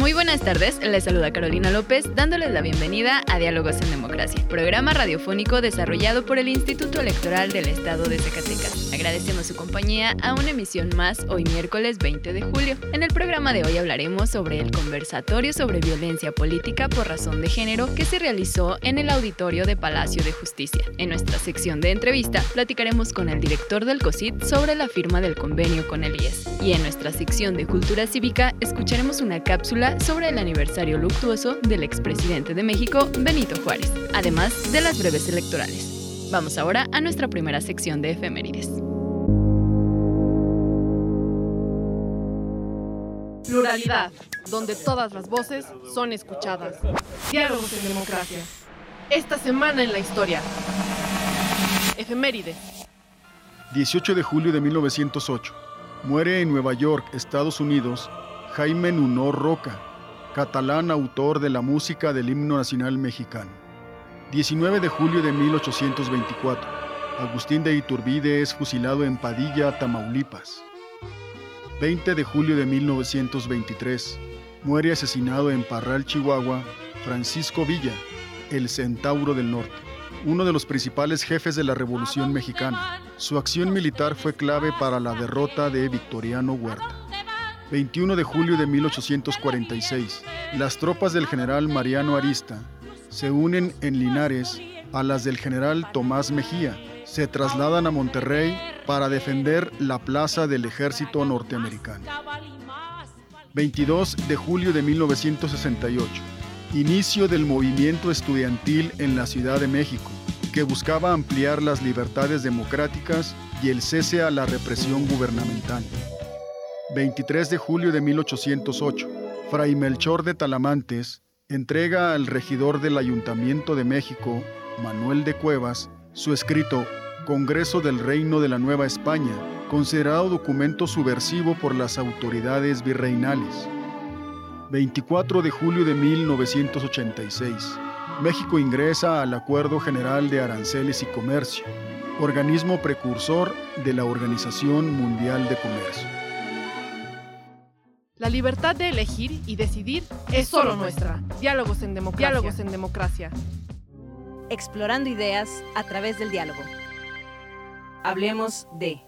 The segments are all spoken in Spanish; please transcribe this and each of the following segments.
Muy buenas tardes, les saluda Carolina López dándoles la bienvenida a Diálogos en Democracia, programa radiofónico desarrollado por el Instituto Electoral del Estado de Zacatecas. Agradecemos su compañía a una emisión más hoy miércoles 20 de julio. En el programa de hoy hablaremos sobre el conversatorio sobre violencia política por razón de género que se realizó en el auditorio de Palacio de Justicia. En nuestra sección de entrevista platicaremos con el director del COSIT sobre la firma del convenio con el IES. Y en nuestra sección de cultura cívica escucharemos una cápsula sobre el aniversario luctuoso del expresidente de México, Benito Juárez, además de las breves electorales. Vamos ahora a nuestra primera sección de efemérides. Pluralidad, donde todas las voces son escuchadas. Diálogos en democracia. Esta semana en la historia. Efemérides. 18 de julio de 1908. Muere en Nueva York, Estados Unidos, Jaime Nuno Roca, catalán autor de la música del himno nacional mexicano. 19 de julio de 1824. Agustín de Iturbide es fusilado en Padilla, Tamaulipas. 20 de julio de 1923. Muere asesinado en Parral, Chihuahua, Francisco Villa, el Centauro del Norte, uno de los principales jefes de la Revolución Mexicana. Su acción militar fue clave para la derrota de Victoriano Huerta. 21 de julio de 1846, las tropas del general Mariano Arista se unen en Linares a las del general Tomás Mejía. Se trasladan a Monterrey para defender la plaza del ejército norteamericano. 22 de julio de 1968, inicio del movimiento estudiantil en la Ciudad de México, que buscaba ampliar las libertades democráticas y el cese a la represión gubernamental. 23 de julio de 1808, Fray Melchor de Talamantes entrega al regidor del Ayuntamiento de México, Manuel de Cuevas, su escrito Congreso del Reino de la Nueva España, considerado documento subversivo por las autoridades virreinales. 24 de julio de 1986, México ingresa al Acuerdo General de Aranceles y Comercio, organismo precursor de la Organización Mundial de Comercio. La libertad de elegir y decidir es solo nuestra. Diálogos en democracia. Diálogos en democracia. Explorando ideas a través del diálogo. Hablemos de...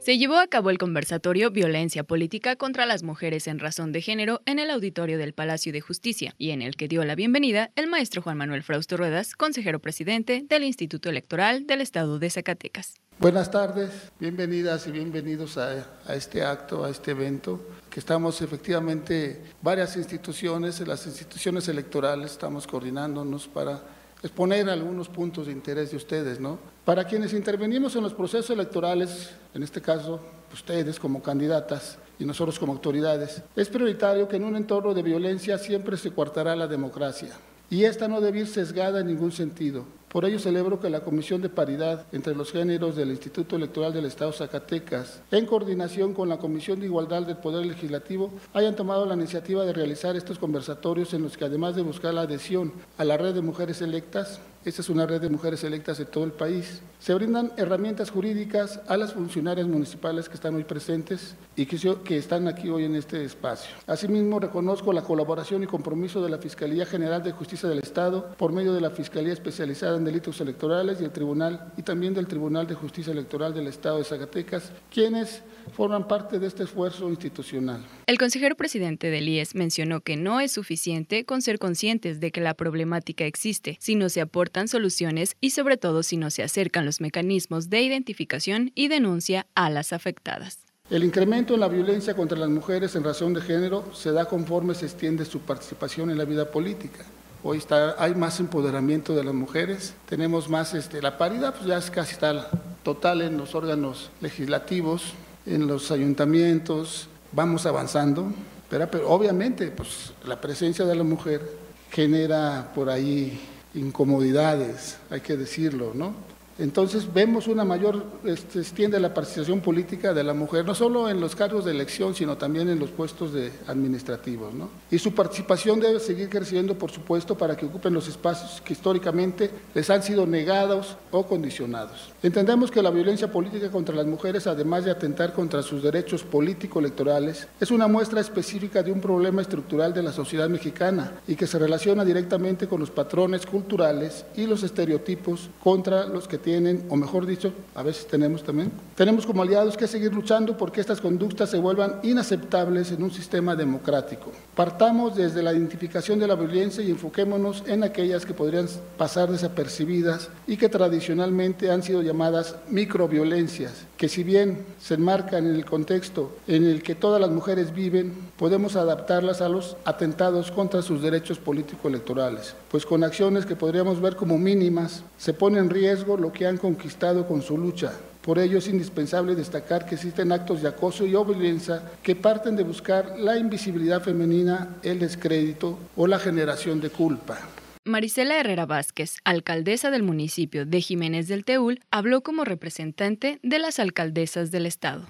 Se llevó a cabo el conversatorio Violencia Política contra las Mujeres en Razón de Género en el auditorio del Palacio de Justicia y en el que dio la bienvenida el maestro Juan Manuel Frausto Ruedas, consejero presidente del Instituto Electoral del Estado de Zacatecas. Buenas tardes, bienvenidas y bienvenidos a, a, este acto, a este evento, que estamos efectivamente varias instituciones, las instituciones electorales, estamos coordinándonos para exponer algunos puntos de interés de ustedes, ¿no? Para quienes intervenimos en los procesos electorales, en este caso ustedes como candidatas y nosotros como autoridades, es prioritario que en un entorno de violencia siempre se coartará la democracia y esta no debe ir sesgada en ningún sentido. Por ello celebro que la Comisión de Paridad entre los Géneros del Instituto Electoral del Estado Zacatecas, en coordinación con la Comisión de Igualdad del Poder Legislativo, hayan tomado la iniciativa de realizar estos conversatorios en los que además de buscar la adhesión a la red de mujeres electas, esta es una red de mujeres electas de todo el país. Se brindan herramientas jurídicas a las funcionarias municipales que están hoy presentes y que, están aquí hoy en este espacio. Asimismo, reconozco la colaboración y compromiso de la Fiscalía General de Justicia del Estado por medio de la Fiscalía Especializada en Delitos Electorales y el Tribunal y también del Tribunal de Justicia Electoral del Estado de Zacatecas, quienes forman parte de este esfuerzo institucional. El consejero presidente del IES mencionó que no es suficiente con ser conscientes de que la problemática existe, sino se aporta soluciones y sobre todo si no se acercan los mecanismos de identificación y denuncia a las afectadas. El incremento en la violencia contra las mujeres en razón de género se da conforme se extiende su participación en la vida política. Hoy está, hay más empoderamiento de las mujeres, tenemos más, este, la paridad pues ya es casi está total en los órganos legislativos, en los ayuntamientos, vamos avanzando, pero, pero obviamente pues, la presencia de la mujer genera por ahí incomodidades, hay que decirlo, ¿no? Entonces vemos una mayor, este, extiende la participación política de la mujer, no solo en los cargos de elección, sino también en los puestos de administrativos. ¿no? Y su participación debe seguir creciendo, por supuesto, para que ocupen los espacios que históricamente les han sido negados o condicionados. Entendemos que la violencia política contra las mujeres, además de atentar contra sus derechos político-electorales, es una muestra específica de un problema estructural de la sociedad mexicana y que se relaciona directamente con los patrones culturales y los estereotipos contra los que tienen o mejor dicho, a veces tenemos también, tenemos como aliados que seguir luchando porque estas conductas se vuelvan inaceptables en un sistema democrático. Partamos desde la identificación de la violencia y enfoquémonos en aquellas que podrían pasar desapercibidas y que tradicionalmente han sido llamadas microviolencias, que si bien se enmarcan en el contexto en el que todas las mujeres viven, podemos adaptarlas a los atentados contra sus derechos político-electorales, pues con acciones que podríamos ver como mínimas, se pone en riesgo lo que que han conquistado con su lucha. Por ello es indispensable destacar que existen actos de acoso y violencia que parten de buscar la invisibilidad femenina, el descrédito o la generación de culpa. Marisela Herrera Vázquez, alcaldesa del municipio de Jiménez del Teúl, habló como representante de las alcaldesas del Estado.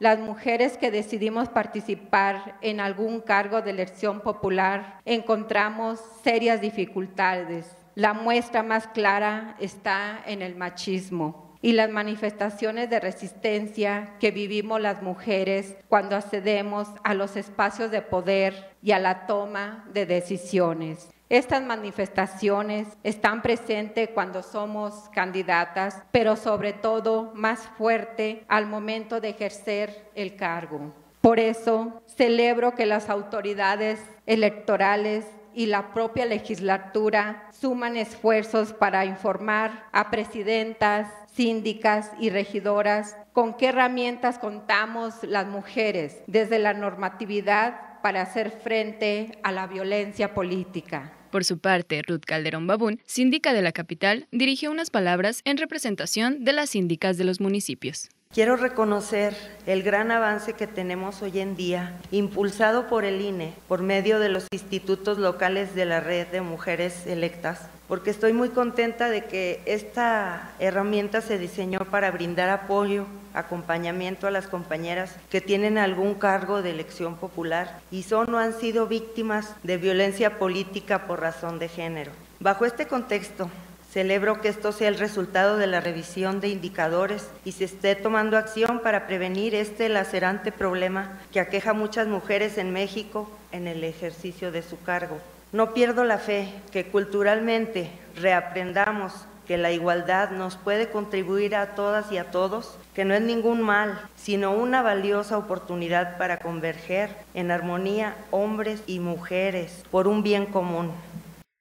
Las mujeres que decidimos participar en algún cargo de elección popular encontramos serias dificultades la muestra más clara está en el machismo y las manifestaciones de resistencia que vivimos las mujeres cuando accedemos a los espacios de poder y a la toma de decisiones. Estas manifestaciones están presentes cuando somos candidatas, pero sobre todo más fuerte al momento de ejercer el cargo. Por eso celebro que las autoridades electorales y la propia legislatura suman esfuerzos para informar a presidentas, síndicas y regidoras con qué herramientas contamos las mujeres desde la normatividad para hacer frente a la violencia política. Por su parte, Ruth Calderón Babún, síndica de la capital, dirigió unas palabras en representación de las síndicas de los municipios. Quiero reconocer el gran avance que tenemos hoy en día, impulsado por el INE, por medio de los institutos locales de la red de mujeres electas, porque estoy muy contenta de que esta herramienta se diseñó para brindar apoyo, acompañamiento a las compañeras que tienen algún cargo de elección popular y son o han sido víctimas de violencia política por razón de género. Bajo este contexto, Celebro que esto sea el resultado de la revisión de indicadores y se esté tomando acción para prevenir este lacerante problema que aqueja a muchas mujeres en México en el ejercicio de su cargo. No pierdo la fe que culturalmente reaprendamos que la igualdad nos puede contribuir a todas y a todos, que no es ningún mal, sino una valiosa oportunidad para converger en armonía hombres y mujeres por un bien común.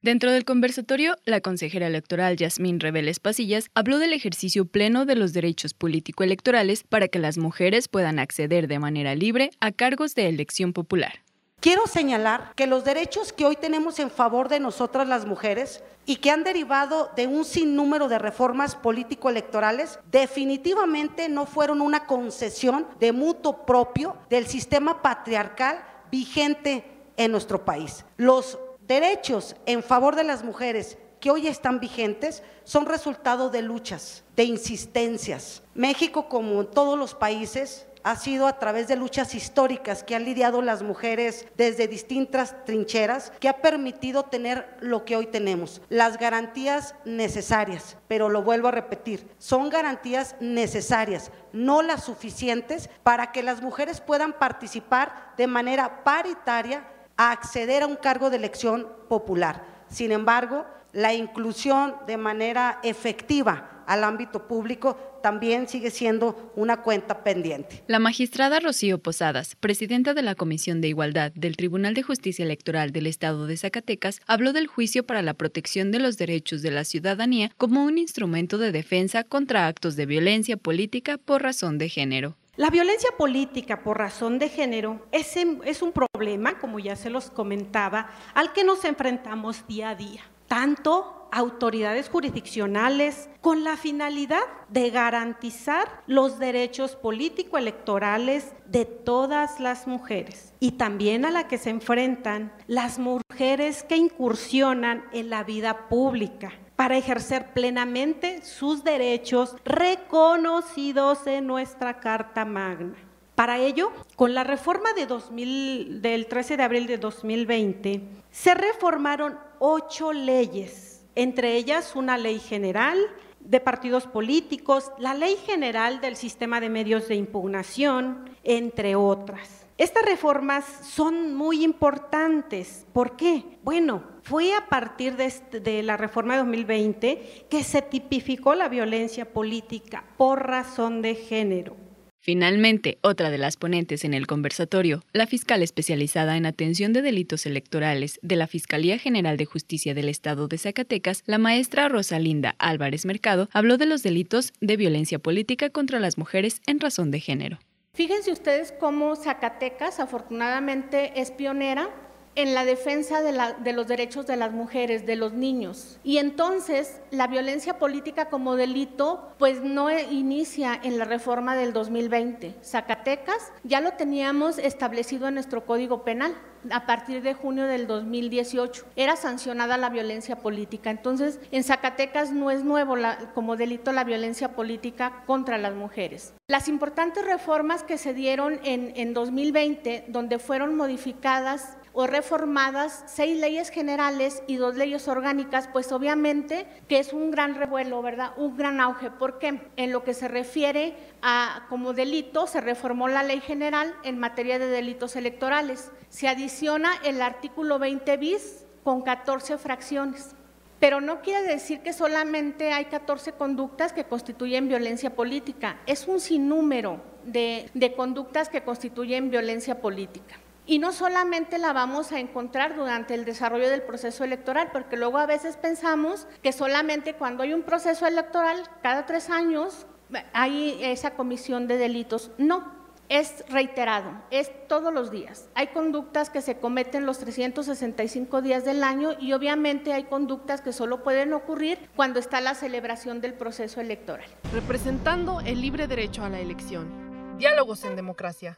Dentro del conversatorio, la consejera electoral Yasmín Reveles Pasillas habló del ejercicio pleno de los derechos político-electorales para que las mujeres puedan acceder de manera libre a cargos de elección popular. Quiero señalar que los derechos que hoy tenemos en favor de nosotras las mujeres y que han derivado de un sinnúmero de reformas político-electorales definitivamente no fueron una concesión de mutuo propio del sistema patriarcal vigente en nuestro país. Los derechos en favor de las mujeres que hoy están vigentes son resultado de luchas, de insistencias. México, como todos los países, ha sido a través de luchas históricas que han lidiado las mujeres desde distintas trincheras, que ha permitido tener lo que hoy tenemos, las garantías necesarias. Pero lo vuelvo a repetir, son garantías necesarias, no las suficientes para que las mujeres puedan participar de manera paritaria a acceder a un cargo de elección popular. Sin embargo, la inclusión de manera efectiva al ámbito público también sigue siendo una cuenta pendiente. La magistrada Rocío Posadas, presidenta de la Comisión de Igualdad del Tribunal de Justicia Electoral del Estado de Zacatecas, habló del juicio para la protección de los derechos de la ciudadanía como un instrumento de defensa contra actos de violencia política por razón de género. La violencia política por razón de género es, un problema, como ya se los comentaba, al que nos enfrentamos día a día. Tanto autoridades jurisdiccionales con la finalidad de garantizar los derechos político-electorales de todas las mujeres y también a la que se enfrentan las mujeres que incursionan en la vida pública para ejercer plenamente sus derechos reconocidos en nuestra Carta Magna. Para ello, con la reforma de 2000, del 13 de abril de 2020, se reformaron ocho leyes, entre ellas una ley general de partidos políticos, la ley general del sistema de medios de impugnación, entre otras. Estas reformas son muy importantes. ¿Por qué? Bueno, fue a partir de, este, de, la reforma de 2020 que se tipificó la violencia política por razón de género. Finalmente, otra de las ponentes en el conversatorio, la fiscal especializada en atención de delitos electorales de la Fiscalía General de Justicia del Estado de Zacatecas, la maestra Rosalinda Álvarez Mercado, habló de los delitos de violencia política contra las mujeres en razón de género. Fíjense ustedes cómo Zacatecas afortunadamente es pionera en la defensa de, los derechos de las mujeres, de los niños. Y entonces la violencia política como delito pues no inicia en la reforma del 2020. Zacatecas ya lo teníamos establecido en nuestro Código Penal a partir de junio del 2018. Era sancionada la violencia política. Entonces, en Zacatecas no es nuevo como delito la violencia política contra las mujeres. Las importantes reformas que se dieron en, en 2020, donde fueron modificadas o reformadas seis leyes generales y dos leyes orgánicas, pues obviamente que es un gran revuelo, ¿verdad? Un gran auge, porque en lo que se refiere a como delito se reformó la ley general en materia de delitos electorales. Se adiciona el artículo 20 bis con 14 fracciones. Pero no quiere decir que solamente hay 14 conductas que constituyen violencia política, es un sinnúmero de, de conductas que constituyen violencia política. Y no solamente la vamos a encontrar durante el desarrollo del proceso electoral, porque luego a veces pensamos que solamente cuando hay un proceso electoral, cada tres años, hay esa comisión de delitos. No, es reiterado, es todos los días. Hay conductas que se cometen los 365 días del año y obviamente hay conductas que solo pueden ocurrir cuando está la celebración del proceso electoral. Representando el libre derecho a la elección. Diálogos en democracia.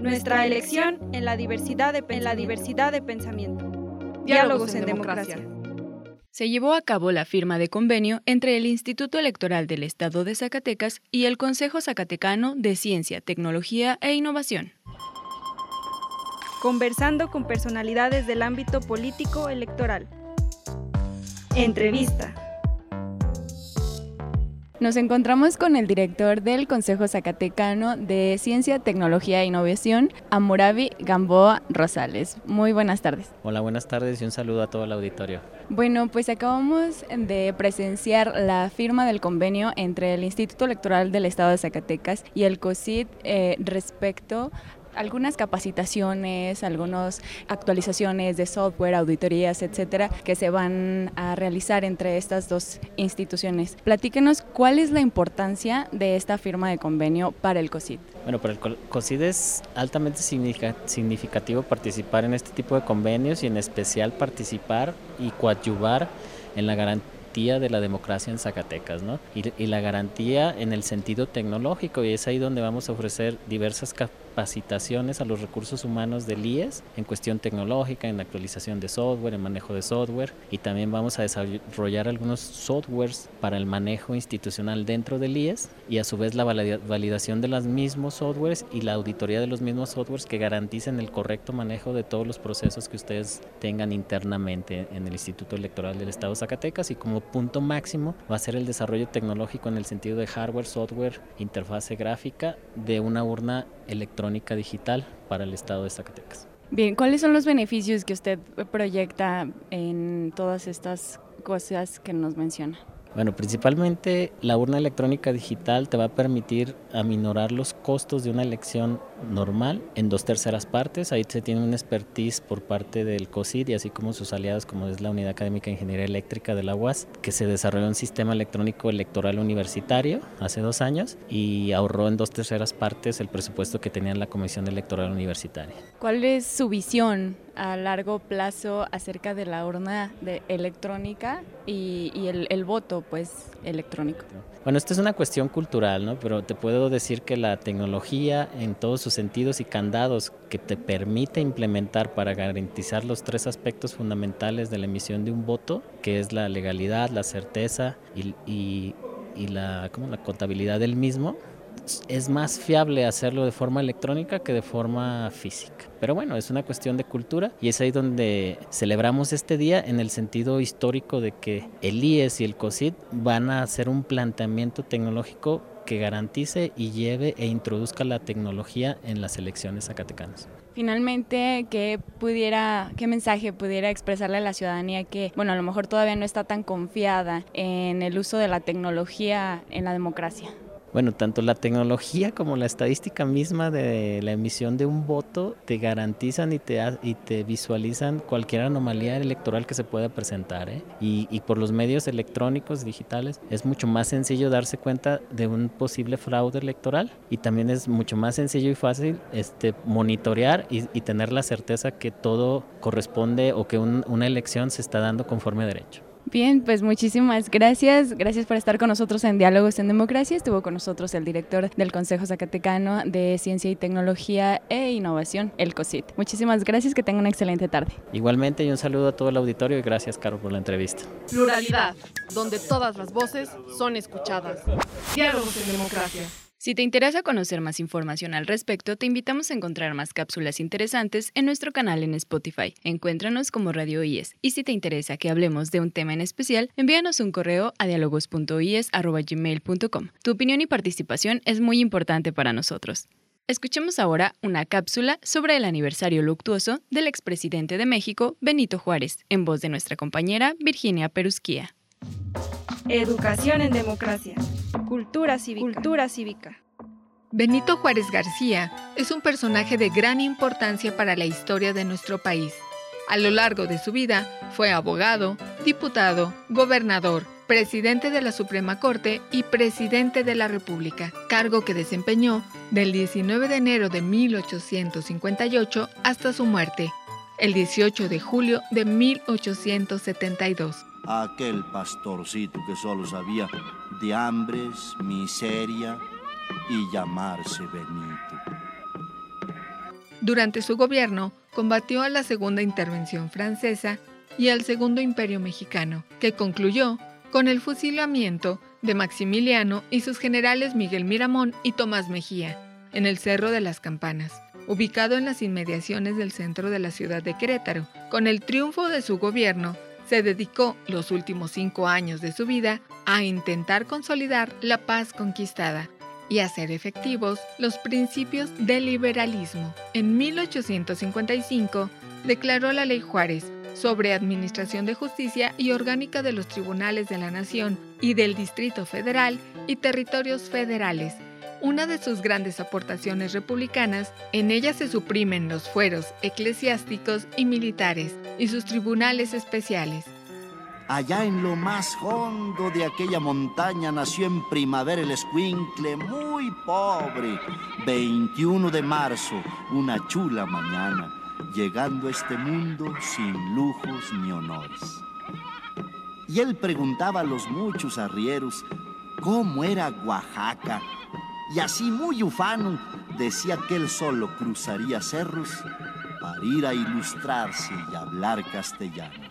Nuestra elección en la diversidad de, en la diversidad de pensamiento. Diálogos en democracia. Se llevó a cabo la firma de convenio entre el Instituto Electoral del Estado de Zacatecas y el Consejo Zacatecano de Ciencia, Tecnología e Innovación. Conversando con personalidades del ámbito político electoral. Entrevista. Nos encontramos con el director del Consejo Zacatecano de Ciencia, Tecnología e Innovación, Amurabi Gamboa Rosales. Muy buenas tardes. Hola, buenas tardes y un saludo a todo el auditorio. Bueno, pues acabamos de presenciar la firma del convenio entre el Instituto Electoral del Estado de Zacatecas y el COSID eh, respecto algunas capacitaciones, algunas actualizaciones de software, auditorías, etcétera, que se van a realizar entre estas dos instituciones. Platíquenos cuál es la importancia de esta firma de convenio para el COSID. Bueno, para el COSID es altamente significativo participar en este tipo de convenios y en especial participar y coadyuvar en la garantía de la democracia en Zacatecas, ¿no? Y, y, la garantía en el sentido tecnológico, y es ahí donde vamos a ofrecer diversas capacidades capacitaciones a los recursos humanos del IES en cuestión tecnológica, en actualización de software, en manejo de software y también vamos a desarrollar algunos softwares para el manejo institucional dentro del IES y a su vez la validación de los mismos softwares y la auditoría de los mismos softwares que garanticen el correcto manejo de todos los procesos que ustedes tengan internamente en el Instituto Electoral del Estado de Zacatecas y como punto máximo va a ser el desarrollo tecnológico en el sentido de hardware, software, interfase gráfica de una urna electrónica digital para el Estado de Zacatecas. Bien, ¿cuáles son los beneficios que usted proyecta en todas estas cosas que nos menciona? Bueno, principalmente la urna electrónica digital te va a permitir aminorar los costos de una elección normal en dos terceras partes. Ahí se tiene una expertise por parte del COSID y así como sus aliados, como es la Unidad Académica de Ingeniería Eléctrica de la UAS, que se desarrolló un sistema electrónico electoral universitario hace dos años y ahorró en dos terceras partes el presupuesto que tenía la Comisión Electoral Universitaria. ¿Cuál es su visión a largo plazo acerca de la urna electrónica y, el, voto pues electrónico? Bueno, esto es una cuestión cultural, ¿no? Pero te puedo decir que la tecnología en todos sus sentidos y candados que te permite implementar para garantizar los tres aspectos fundamentales de la emisión de un voto, que es la legalidad, la certeza y, y, y la, ¿cómo? la contabilidad del mismo, es más fiable hacerlo de forma electrónica que de forma física. Pero bueno, es una cuestión de cultura y es ahí donde celebramos este día en el sentido histórico de que el IES y el COSID van a hacer un planteamiento tecnológico que garantice y lleve e introduzca la tecnología en las elecciones zacatecanas. Finalmente, ¿qué qué mensaje pudiera expresarle a la ciudadanía que, bueno, a lo mejor todavía no está tan confiada en el uso de la tecnología en la democracia? Bueno, tanto la tecnología como la estadística misma de la emisión de un voto te garantizan y te, y te visualizan cualquier anomalía electoral que se pueda presentar. ¿eh? Y, y, por los medios electrónicos, digitales, es mucho más sencillo darse cuenta de un posible fraude electoral y también es mucho más sencillo y fácil este, monitorear y, y tener la certeza que todo corresponde o que un, una elección se está dando conforme a derecho. Bien, pues muchísimas gracias. Gracias por estar con nosotros en Diálogos en Democracia. Estuvo con nosotros el director del Consejo Zacatecano de Ciencia y Tecnología e Innovación, el COSIT. Muchísimas gracias, que tengan una excelente tarde. Igualmente y un saludo a todo el auditorio y gracias, Caro, por la entrevista. Pluralidad, donde todas las voces son escuchadas. Diálogos en Democracia. Si te interesa conocer más información al respecto, te invitamos a encontrar más cápsulas interesantes en nuestro canal en Spotify. Encuéntranos como Radio IES. Y si te interesa que hablemos de un tema en especial, envíanos un correo a dialogos.ies.gmail.com. Tu opinión y participación es muy importante para nosotros. Escuchemos ahora una cápsula sobre el aniversario luctuoso del expresidente de México, Benito Juárez, en voz de nuestra compañera Virginia Perusquía. Educación en democracia. Cultura cívica. Cultura cívica. Benito Juárez García es un personaje de gran importancia para la historia de nuestro país. A lo largo de su vida fue abogado, diputado, gobernador, presidente de la Suprema Corte y presidente de la República, cargo que desempeñó del 19 de enero de 1858 hasta su muerte, el 18 de julio de 1872 aquel pastorcito que solo sabía de hambres, miseria y llamarse Benito. Durante su gobierno combatió a la Segunda Intervención Francesa y al Segundo Imperio Mexicano, que concluyó con el fusilamiento de Maximiliano y sus generales Miguel Miramón y Tomás Mejía en el Cerro de las Campanas, ubicado en las inmediaciones del centro de la ciudad de Querétaro. Con el triunfo de su gobierno, se dedicó los últimos cinco años de su vida a intentar consolidar la paz conquistada y hacer efectivos los principios del liberalismo. En 1855 declaró la Ley Juárez sobre Administración de Justicia y Orgánica de los Tribunales de la Nación y del Distrito Federal y Territorios Federales, una de sus grandes aportaciones republicanas, en ella se suprimen los fueros eclesiásticos y militares y sus tribunales especiales. Allá en lo más hondo de aquella montaña nació en primavera el escuincle muy pobre. 21 de marzo, una chula mañana, llegando a este mundo sin lujos ni honores. Y él preguntaba a los muchos arrieros cómo era Oaxaca y así muy ufano decía que él solo cruzaría cerros para ir a ilustrarse y hablar castellano.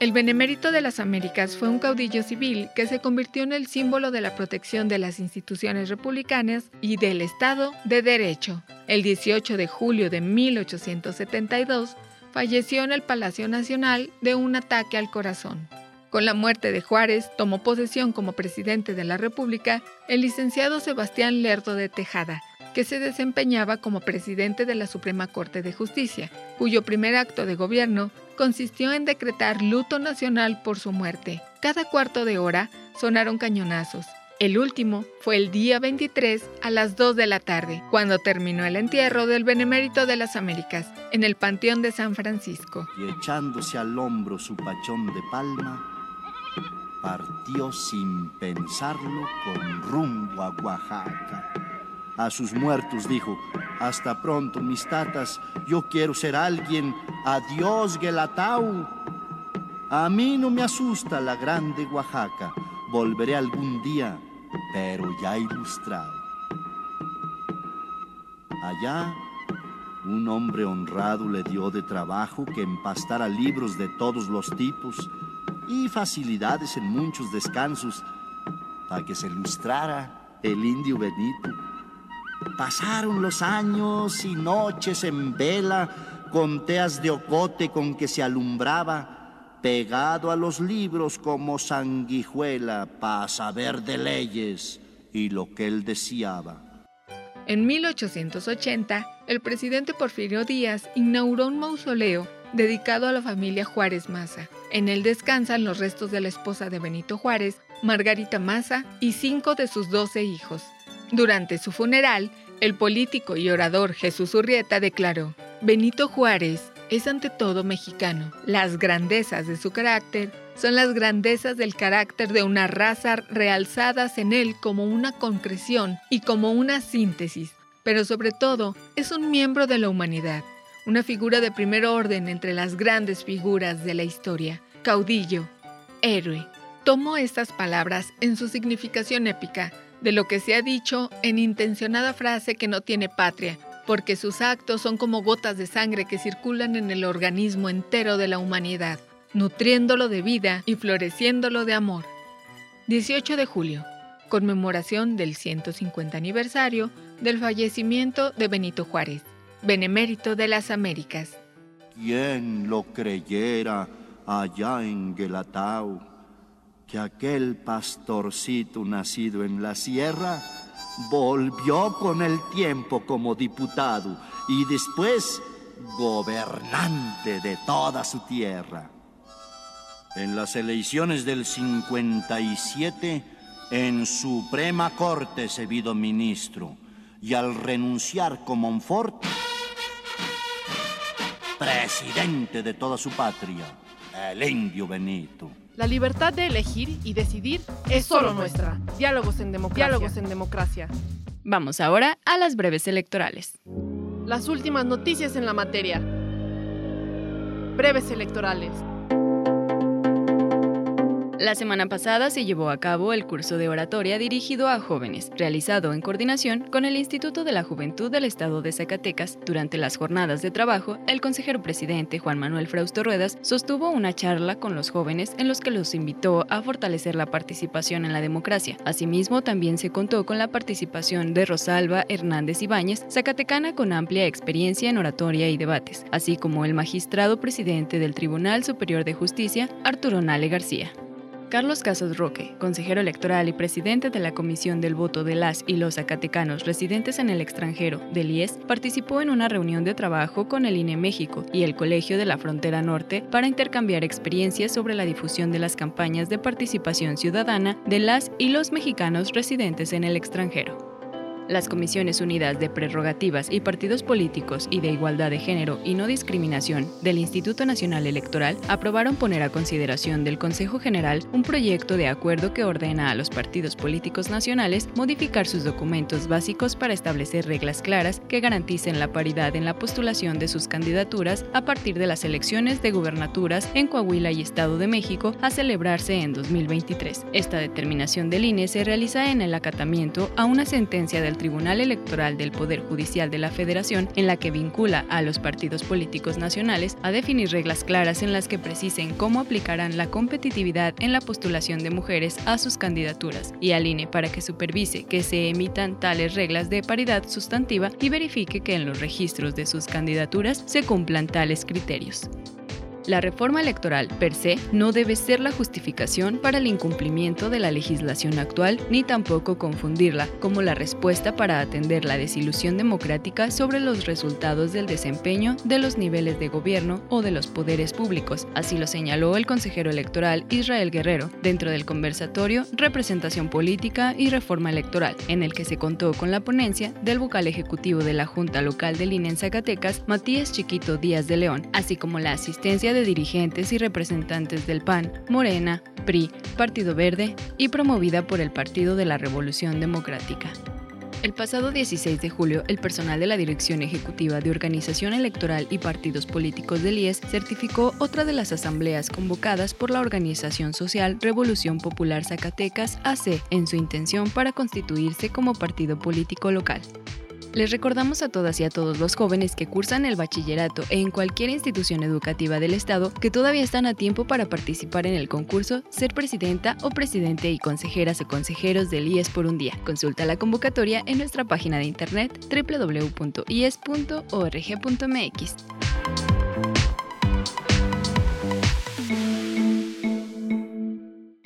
El Benemérito de las Américas fue un caudillo civil que se convirtió en el símbolo de la protección de las instituciones republicanas y del Estado de Derecho. El 18 de julio de 1872 falleció en el Palacio Nacional de un ataque al corazón. Con la muerte de Juárez, tomó posesión como presidente de la República el licenciado Sebastián Lerdo de Tejada, que se desempeñaba como presidente de la Suprema Corte de Justicia, cuyo primer acto de gobierno consistió en decretar luto nacional por su muerte. Cada cuarto de hora sonaron cañonazos. El último fue el día 23 a las 2 de la tarde, cuando terminó el entierro del Benemérito de las Américas en el Panteón de San Francisco. Y echándose al hombro su pachón de palma, partió sin pensarlo con rumbo a Oaxaca. A sus muertos dijo, hasta pronto mis tatas, yo quiero ser alguien, adiós Guelatau. A mí no me asusta la grande Oaxaca, volveré algún día pero ya ilustrado. Allá, un hombre honrado le dio de trabajo que empastara libros de todos los tipos y facilidades en muchos descansos para que se ilustrara el indio Benito. Pasaron los años y noches en vela con teas de ocote con que se alumbraba pegado a los libros como sanguijuela para saber de leyes y lo que él deseaba. En 1880, el presidente Porfirio Díaz inauguró un mausoleo dedicado a la familia Juárez Maza. En él descansan los restos de la esposa de Benito Juárez, Margarita Maza, y cinco de sus doce hijos. Durante su funeral, el político y orador Jesús Urrieta declaró, Benito Juárez es ante todo mexicano. Las grandezas de su carácter son las grandezas del carácter de una raza realzadas en él como una concreción y como una síntesis, pero sobre todo es un miembro de la humanidad, una figura de primer orden entre las grandes figuras de la historia, caudillo, héroe. Tomo estas palabras en su significación épica, de lo que se ha dicho en intencionada frase que no tiene patria, porque sus actos son como gotas de sangre que circulan en el organismo entero de la humanidad, nutriéndolo de vida y floreciéndolo de amor. 18 de julio, conmemoración del 150 aniversario del fallecimiento de Benito Juárez, benemérito de las Américas. ¿Quién lo creyera allá en Guelatao que aquel pastorcito nacido en la sierra volvió con el tiempo como diputado y después gobernante de toda su tierra. En las elecciones del 57, en Suprema Corte se vio ministro y al renunciar como Monfort, presidente de toda su patria, el indio Benito. La libertad de elegir y decidir es solo nuestra. Diálogos en democracia. Diálogos en democracia. Vamos ahora a las breves electorales. Las últimas noticias en la materia. Breves electorales. La semana pasada se llevó a cabo el curso de oratoria dirigido a jóvenes, realizado en coordinación con el Instituto de la Juventud del Estado de Zacatecas. Durante las jornadas de trabajo, el consejero presidente Juan Manuel Frausto Ruedas sostuvo una charla con los jóvenes en los que los invitó a fortalecer la participación en la democracia. Asimismo, también se contó con la participación de Rosalba Hernández Ibáñez, zacatecana con amplia experiencia en oratoria y debates, así como el magistrado presidente del Tribunal Superior de Justicia, Arturo Nale García. Carlos Casos Roque, consejero electoral y presidente de la Comisión del Voto de las y los Zacatecanos residentes en el extranjero del IES, participó en una reunión de trabajo con el INE México y el Colegio de la Frontera Norte para intercambiar experiencias sobre la difusión de las campañas de participación ciudadana de las y los mexicanos residentes en el extranjero. Las Comisiones Unidas de Prerrogativas y Partidos Políticos y de Igualdad de Género y No Discriminación del Instituto Nacional Electoral aprobaron poner a consideración del Consejo General un proyecto de acuerdo que ordena a los partidos políticos nacionales modificar sus documentos básicos para establecer reglas claras que garanticen la paridad en la postulación de sus candidaturas a partir de las elecciones de gubernaturas en Coahuila y Estado de México a celebrarse en 2023. Esta determinación del INE se realiza en el acatamiento a una sentencia del Tribunal Electoral del Poder Judicial de la Federación, en la que vincula a los partidos políticos nacionales a definir reglas claras en las que precisen cómo aplicarán la competitividad en la postulación de mujeres a sus candidaturas, y al INE para que supervise que se emitan tales reglas de paridad sustantiva y verifique que en los registros de sus candidaturas se cumplan tales criterios. La reforma electoral per se no debe ser la justificación para el incumplimiento de la legislación actual ni tampoco confundirla como la respuesta para atender la desilusión democrática sobre los resultados del desempeño de los niveles de gobierno o de los poderes públicos. Así lo señaló el consejero electoral Israel Guerrero dentro del conversatorio Representación Política y Reforma Electoral, en el que se contó con la ponencia del vocal ejecutivo de la Junta Local del INE en Zacatecas, Matías Chiquito Díaz de León, así como la asistencia de dirigentes y representantes del PAN, Morena, PRI, Partido Verde y promovida por el Partido de la Revolución Democrática. El pasado 16 de julio, el personal de la Dirección Ejecutiva de Organización Electoral y Partidos Políticos del IES certificó otra de las asambleas convocadas por la organización social Revolución Popular Zacatecas AC en su intención para constituirse como partido político local. Les recordamos a todas y a todos los jóvenes que cursan el bachillerato en cualquier institución educativa del Estado que todavía están a tiempo para participar en el concurso Ser Presidenta o Presidente y Consejeras o Consejeros del IES por un día. Consulta la convocatoria en nuestra página de internet www.ies.org.mx.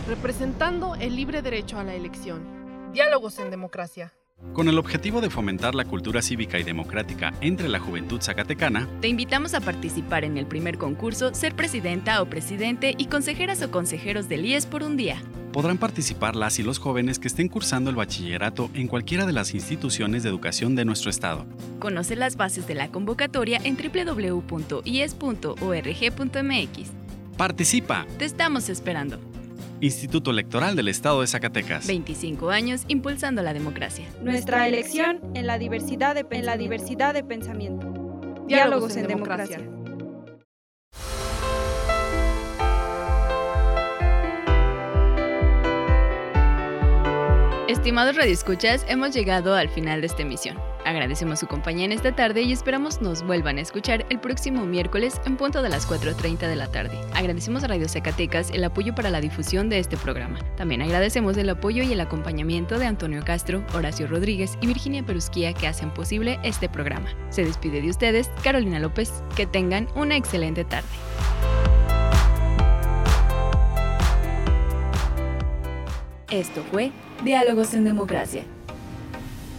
Representando el libre derecho a la elección. Diálogos en democracia. Con el objetivo de fomentar la cultura cívica y democrática entre la juventud zacatecana, te invitamos a participar en el primer concurso Ser Presidenta o Presidente y Consejeras o Consejeros del IES por un día. Podrán participar las y los jóvenes que estén cursando el bachillerato en cualquiera de las instituciones de educación de nuestro estado. Conoce las bases de la convocatoria en www.ies.org.mx. ¡Participa! Te estamos esperando. Instituto Electoral del Estado de Zacatecas. 25 años impulsando la democracia. Nuestra elección en la diversidad de, en la diversidad de pensamiento. Diálogos, en, democracia. Estimados radioescuchas, hemos llegado al final de esta emisión. Agradecemos su compañía en esta tarde y esperamos nos vuelvan a escuchar el próximo miércoles en punto de las 4.30 de la tarde. Agradecemos a Radio Zacatecas el apoyo para la difusión de este programa. También agradecemos el apoyo y el acompañamiento de Antonio Castro, Horacio Rodríguez y Virginia Perusquía que hacen posible este programa. Se despide de ustedes Carolina López. Que tengan una excelente tarde. Esto fue Diálogos en Democracia